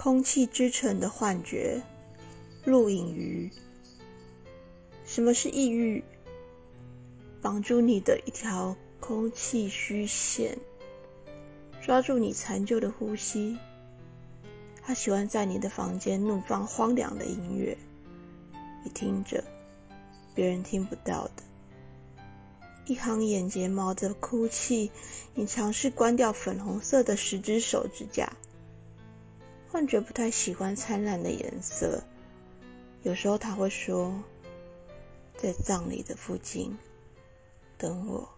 空气之城的幻觉，录影于。什么是抑郁？绑住你的一条空气虚线，抓住你残旧的呼吸。他喜欢在你的房间怒放荒凉的音乐，你听着，别人听不到的。一行眼睫毛的哭泣，你尝试关掉粉红色的十只手指甲。幻觉不太喜欢灿烂的颜色，有时候他会说，在葬礼的附近等我。